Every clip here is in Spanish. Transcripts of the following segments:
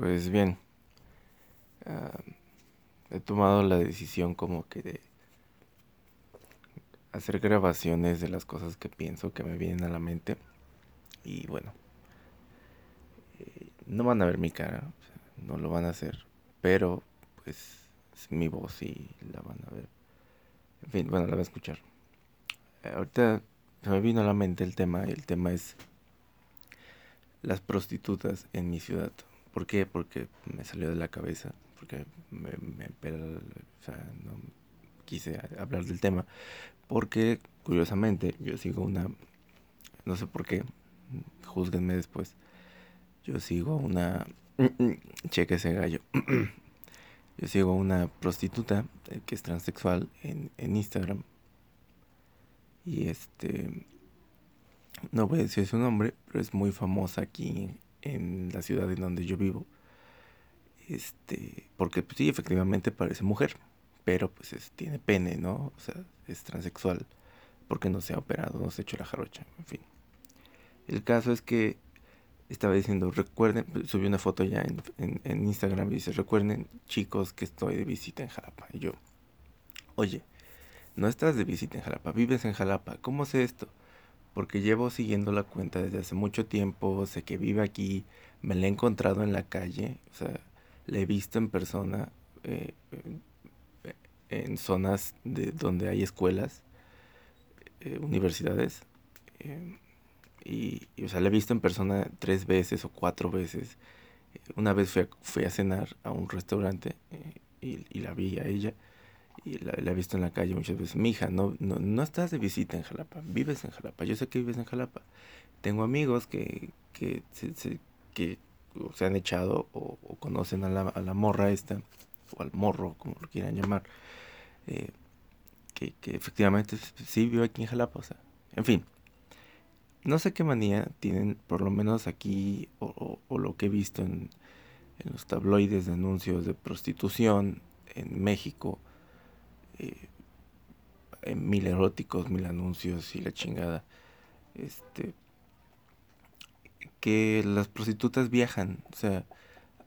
Pues bien, ah, he tomado la decisión como que de hacer grabaciones de las cosas que pienso, que me vienen a la mente. Y bueno, eh, no van a ver mi cara, no lo van a hacer, pero pues es mi voz y la van a ver. En fin, bueno, la van a escuchar. ahorita se me vino a la mente el tema, y el tema es las prostitutas en mi ciudad. ¿Por qué? Porque me salió de la cabeza, porque me, o sea, no quise hablar del tema, porque curiosamente yo sigo una, no sé por qué, juzguenme después, yo sigo una, cheque ese gallo, yo sigo una prostituta eh, que es transexual en, en Instagram y este no voy a decir su nombre, pero es muy famosa aquí en la ciudad en donde yo vivo. Este, porque pues, sí, efectivamente parece mujer, pero pues tiene pene, ¿no? O sea, es transexual, porque no se ha operado, no se ha hecho la jarocha, en fin. El caso es que estaba diciendo, recuerden, subí una foto ya en, en, en, Instagram y dice, recuerden chicos que estoy de visita en Jalapa. Y yo, oye, no estás de visita en Jalapa, vives en Jalapa, ¿cómo sé esto? Porque llevo siguiendo la cuenta desde hace mucho tiempo, sé que vive aquí, me la he encontrado en la calle, o sea, la he visto en persona eh, en zonas de donde hay escuelas, eh, universidades, eh, y, o sea, la he visto en persona tres veces o cuatro veces. Una vez fui a, fui a cenar a un restaurante y, y la vi a ella y la, he visto en la calle muchas veces. Mi hija, no, no, no estás de visita en Jalapa, vives en Jalapa. Yo sé que vives en Jalapa. Tengo amigos que, que, se, que se han echado o, conocen a la, a la, morra esta, o al morro, como lo quieran llamar, eh, que, que, efectivamente sí vive aquí en Jalapa. O sea, en fin, no sé qué manía tienen, por lo menos aquí, o, o lo que he visto en, en los tabloides de anuncios de prostitución en México eh, mil eróticos, mil anuncios y la chingada. Este que las prostitutas viajan, o sea,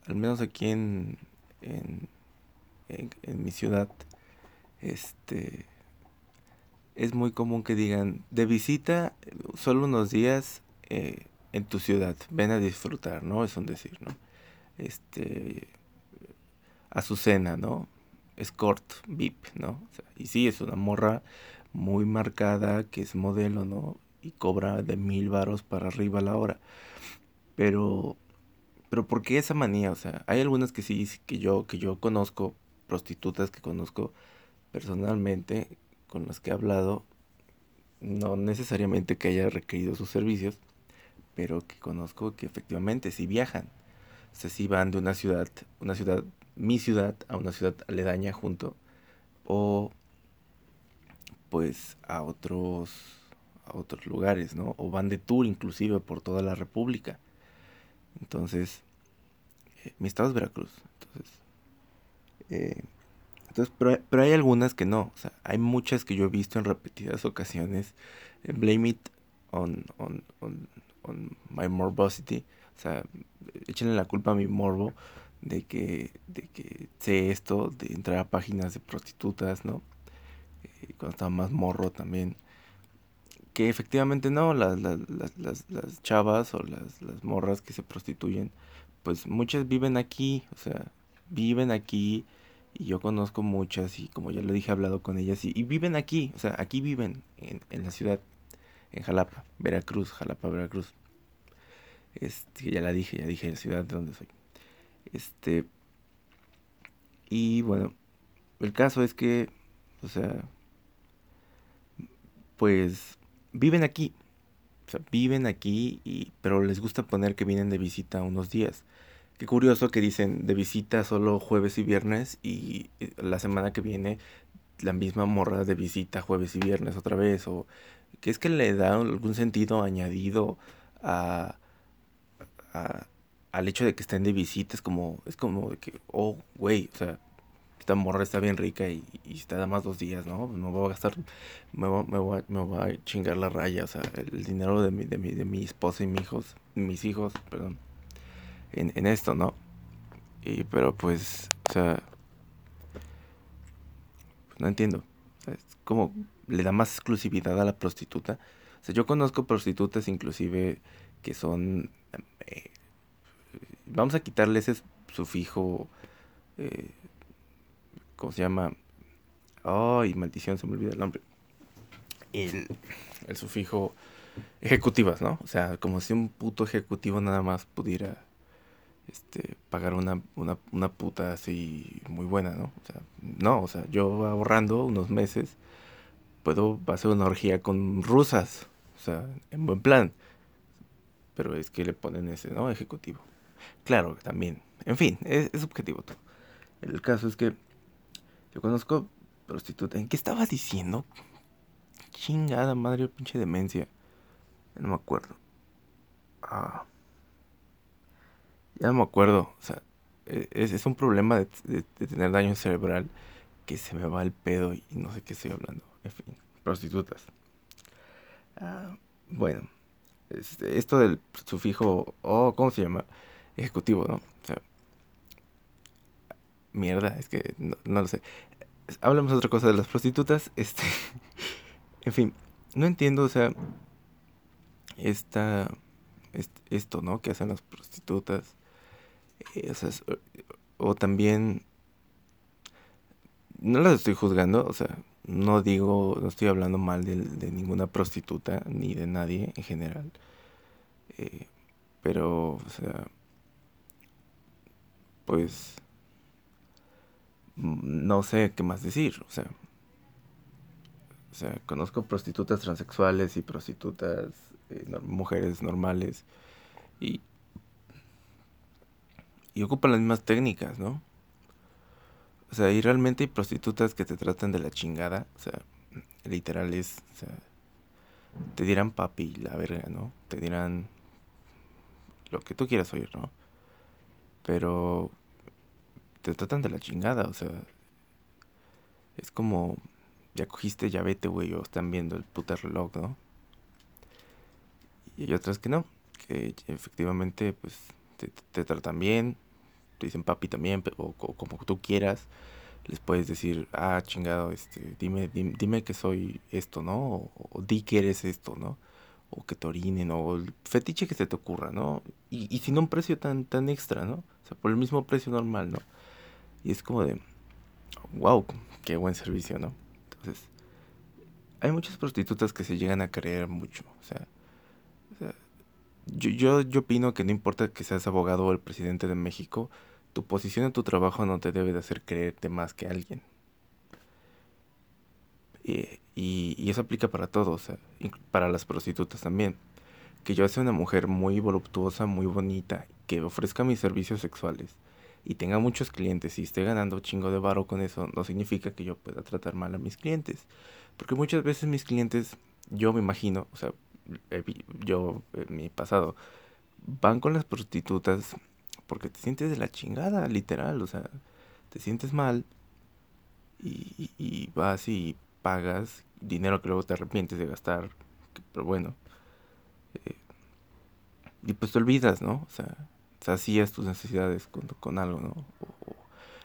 al menos aquí en, en, en, mi ciudad, este es muy común que digan de visita solo unos días eh, en tu ciudad, ven a disfrutar, ¿no? Es un decir, ¿no? Este a su cena, ¿no? Escort VIP, ¿no? y sí, es una morra muy marcada que es modelo, ¿no? Y cobra de mil varos para arriba a la hora. Pero, pero ¿por qué esa manía? O sea, hay algunas que sí, que yo, que yo conozco, prostitutas que conozco personalmente, con las que he hablado, no necesariamente que haya requerido sus servicios, pero que conozco que efectivamente sí viajan. O sea, sí van de una ciudad, una ciudad mi ciudad a una ciudad aledaña junto o pues a otros a otros lugares, ¿no? O van de tour inclusive por toda la República. Entonces, eh, mi estado es Veracruz. Entonces, eh, entonces pero, hay algunas que no. O sea, hay muchas que yo he visto en repetidas ocasiones. Blame it on, on, on, on my morbosity. O sea, échenle la culpa a mi morbo de que, de que sé esto, de entrar a páginas de prostitutas, ¿no? Eh, cuando estaba más morro también. Que efectivamente no, las, las, las, las chavas o las, las morras que se prostituyen, pues muchas viven aquí, o sea, viven aquí y yo conozco muchas y como ya lo dije, he hablado con ellas y, viven aquí, o sea, aquí viven en, en, la ciudad, en Jalapa, Veracruz, Jalapa, Veracruz. Este, ya la dije, ya dije la ciudad de donde soy. Este. Y bueno, el caso es que, o sea, pues viven aquí. O sea, viven aquí, y, pero les gusta poner que vienen de visita unos días. Qué curioso que dicen de visita solo jueves y viernes y la semana que viene la misma morra de visita jueves y viernes otra vez. O que es que le da algún sentido añadido a, a, al hecho de que estén de visita, es como, es como de que, oh, güey, o sea, esta morra está bien rica y, y está nada más dos días, ¿no? No voy a gastar, me voy, me, voy, me voy, a chingar la raya, o sea, el, dinero de mi, de mi, de mi esposa y mis hijos, mis hijos, perdón, en, en esto, ¿no? Y, pero pues, o sea, no entiendo. es como le da más exclusividad a la prostituta. O sea, yo conozco prostitutas inclusive que son... Eh, vamos a quitarle ese sufijo... Eh, ¿Cómo se llama? Ay, maldición, se me olvida el nombre. El, el sufijo ejecutivas, ¿no? O sea, como si un puto ejecutivo nada más pudiera este, pagar una, una, una puta así muy buena, ¿no? O sea, no, o sea, yo ahorrando unos meses puedo hacer una orgía con rusas, o sea, en buen plan. Pero es que le ponen ese, ¿no? Ejecutivo. Claro, también. En fin, es, es subjetivo todo. El caso es que yo conozco prostituta. ¿En qué estaba diciendo? Chingada madre, pinche demencia. No me acuerdo. Ah. Ya no me acuerdo. O sea, e, es, un problema de, tener daño cerebral que se me va el pedo y no sé qué estoy hablando. En fin, prostitutas. Ah, bueno, este, esto del sufijo, oh, ¿cómo se llama? Ejecutivo, ¿no? O sea, mierda, es que no, lo sé. Hablamos otra cosa de las prostitutas. Este, en fin, no entiendo, o sea, esta, esto, ¿no? Que hacen las prostitutas eh, o, también, no las estoy juzgando, o sea, no digo, no estoy hablando mal de, ninguna prostituta ni de nadie en general. Eh, pero, o sea, pues, no sé qué más decir, o sea, o sea, conozco prostitutas transexuales y prostitutas, eh, mujeres normales, y y ocupan las mismas técnicas, ¿no? O sea, y realmente hay prostitutas que te tratan de la chingada, o sea, literal es, o sea, te dirán papi, la verga, ¿no? Te dirán lo que tú quieras oír, ¿no? Pero te tratan de la chingada, o sea, es como, ya cogiste, ya vete, güey, o están viendo el puto reloj, ¿no? Y hay otras que no, que efectivamente, pues, te, te tratan bien, dicen papi también, o, como tú quieras, les puedes decir, ah, chingado, este, dime, dime, que soy esto, ¿no? O, di que eres esto, ¿no? O que te orinen, o el fetiche que se te ocurra, ¿no? Y, y sin un precio tan, tan extra, ¿no? O sea, por el mismo precio normal, ¿no? Y es como de, wow, qué buen servicio, ¿no? Entonces, hay muchas prostitutas que se llegan a creer mucho, o sea, o sea yo, yo, yo opino que no importa que seas abogado o el presidente de México, tu posición en tu trabajo no te debe de hacer creerte más que alguien. Y, y, eso aplica para todos, para las prostitutas también. Que yo sea una mujer muy voluptuosa, muy bonita, que ofrezca mis servicios sexuales y tenga muchos clientes y esté ganando chingo de varo con eso, no significa que yo pueda tratar mal a mis clientes. Porque muchas veces mis clientes, yo me imagino, o sea, yo en mi pasado, van con las prostitutas porque te sientes de la chingada, literal, o sea, te sientes mal y, vas y pagas dinero que luego te arrepientes de gastar, pero bueno, eh, y pues te olvidas, ¿no? O sea, hacías tus necesidades con, con algo, ¿no?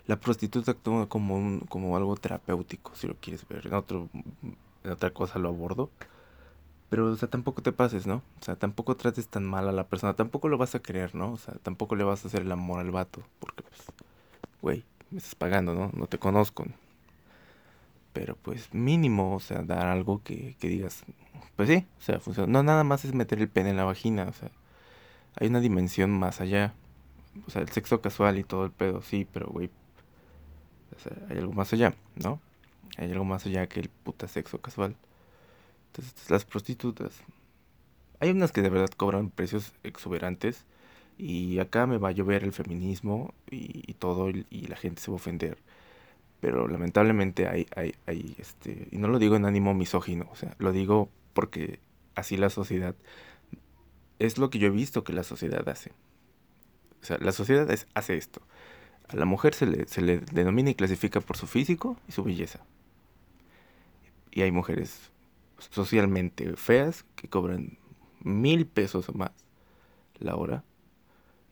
la prostituta actúa como, un, como algo terapéutico, si lo quieres ver, en, otro, en otra cosa lo abordo. Pero, o sea, tampoco te pases, ¿no? O sea, tampoco trates tan mal a la persona. Tampoco lo vas a querer, ¿no? O sea, tampoco le vas a hacer el amor al vato. Porque, pues, güey, me estás pagando, ¿no? No te conozco. Pero, pues, mínimo, o sea, dar algo que, que digas, pues sí, o sea, funciona. No nada más es meter el pene en la vagina, o sea, hay una dimensión más allá. O sea, el sexo casual y todo el pedo, sí, pero, güey, hay algo más allá, ¿no? Hay algo más allá que el puta sexo casual. Entonces, las prostitutas. Hay unas que de verdad cobran precios exuberantes y acá me va a llover el feminismo y, todo y, la gente se va a ofender. Pero lamentablemente hay, hay, hay, este, y no lo digo en ánimo misógino, o sea, lo digo porque así la sociedad, es lo que yo he visto que la sociedad hace. O sea, la sociedad hace esto. A la mujer se le, se le denomina y clasifica por su físico y su belleza. Y hay mujeres socialmente feas que cobran mil pesos o más la hora.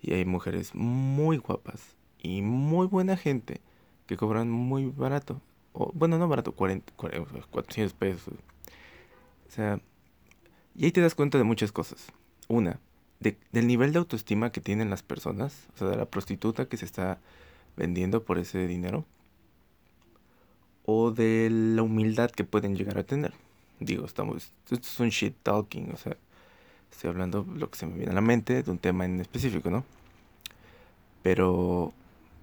Y hay mujeres muy guapas y muy buena gente que cobran muy barato. O, bueno, no barato, 40, 400 pesos. O sea, y ahí te das cuenta de muchas cosas. Una, del nivel de autoestima que tienen las personas, o sea, de la prostituta que se está vendiendo por ese dinero, o de la humildad que pueden llegar a tener. Digo, estamos, esto es un shit talking, o sea, estoy hablando lo que se me viene a la mente de un tema en específico, ¿no? Pero,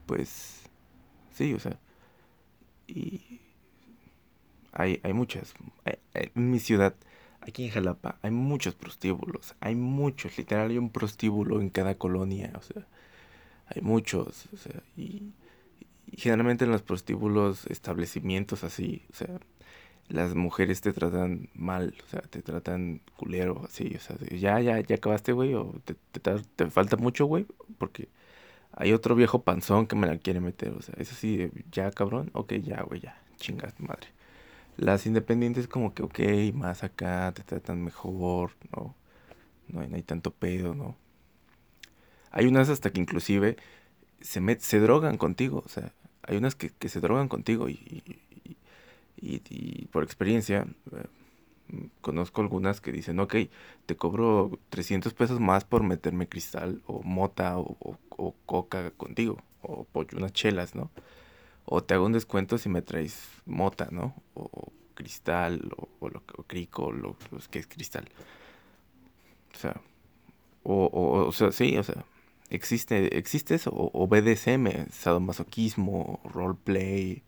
pues, sí, o sea, y hay, hay muchas. En mi ciudad, aquí en Jalapa, hay muchos prostíbulos, hay muchos, literal, hay un prostíbulo en cada colonia, o sea, hay muchos, o sea, y, generalmente en los prostíbulos, establecimientos así, o sea, las mujeres te tratan mal, o sea, te tratan culero, así, o sea, ya, ya, ya acabaste, güey, o te, te, falta mucho, güey, porque hay otro viejo panzón que me la quiere meter, o sea, es así, ya, cabrón, ok, ya, güey, ya, chingas, madre. Las independientes como que, ok, más acá, te tratan mejor, ¿no? No hay, no hay tanto pedo, ¿no? Hay unas hasta que inclusive se, met, se drogan contigo, o sea, hay unas que, que se drogan contigo y, y, por experiencia, eh, conozco algunas que dicen, ok, te cobro 300 pesos más por meterme cristal o mota o, coca contigo, o pollo, unas chelas, ¿no? O te hago un descuento si me traes mota, ¿no? O, cristal, o, lo, o crico, lo, que es cristal. O sea, o, o, sea, sí, o sea, existe, existe eso, o, BDSM, sadomasoquismo, roleplay,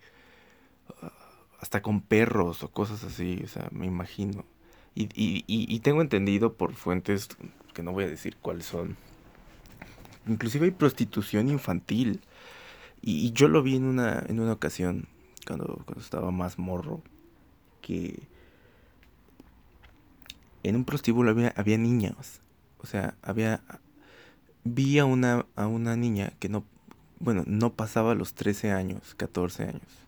hasta con perros o cosas así, o sea, me imagino. Y, y, y, tengo entendido por fuentes que no voy a decir cuáles son. Inclusive hay prostitución infantil. Y, yo lo vi en una, en una ocasión, cuando, cuando estaba más morro, que en un prostíbulo había, había niños. O sea, había... Vi a una, a una niña que no, bueno, no pasaba los 13 años, 14 años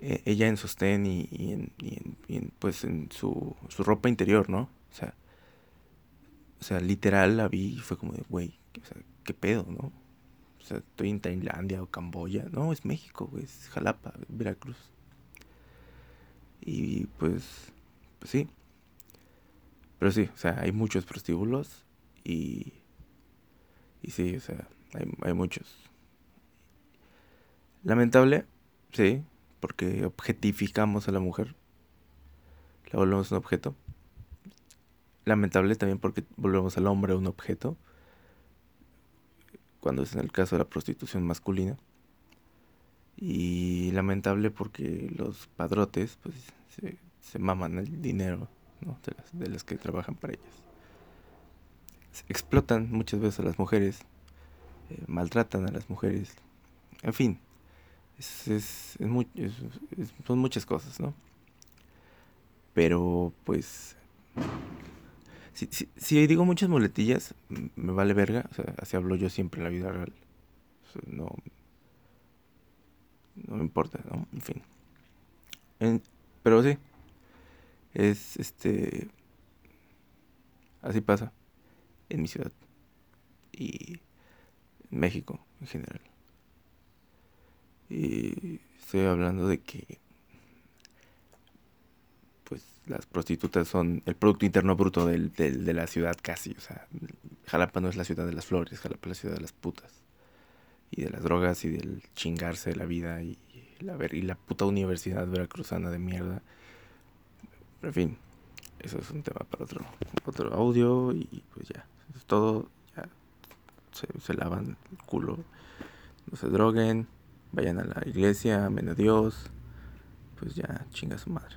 eh, ella en sostén y, y, en, y, en, pues en su, su, ropa interior, ¿no? O sea, o sea, literal la vi y fue como de, güey, o sea, ¿qué pedo, no? O sea, estoy en Tailandia o Camboya. No, es México, güey, es Jalapa, Veracruz. Y pues, pues sí. Pero sí, o sea, hay muchos prostíbulos y, y sí, o sea, hay, hay muchos. Lamentable, sí, porque objetificamos a la mujer, la volvemos un objeto. Lamentable también porque volvemos al hombre un objeto, cuando es en el caso de la prostitución masculina. Y lamentable porque los padrotes pues, se, maman el dinero de, las, de las que trabajan para ellas. explotan muchas veces a las mujeres, eh, maltratan a las mujeres, en fin, es, es, son muchas cosas, ¿no? Pero pues... Si, si, digo muchas muletillas, me vale verga. O sea, así hablo yo siempre en la vida real. no, no me importa, ¿no? En fin. pero sí. Es este... Así pasa en mi ciudad. Y en México en general. Y estoy hablando de que pues las prostitutas son el Producto Interno Bruto del, de la ciudad casi. O sea, Jalapa no es la ciudad de las flores, Jalapa es la ciudad de las putas. Y de las drogas y del chingarse de la vida y la, y la puta universidad veracruzana de mierda. En fin, eso es un tema para otro, otro audio y pues ya. Es todo, ya se, se lavan el culo, no se droguen vayan a la iglesia, amen a Dios, pues ya chinga su madre.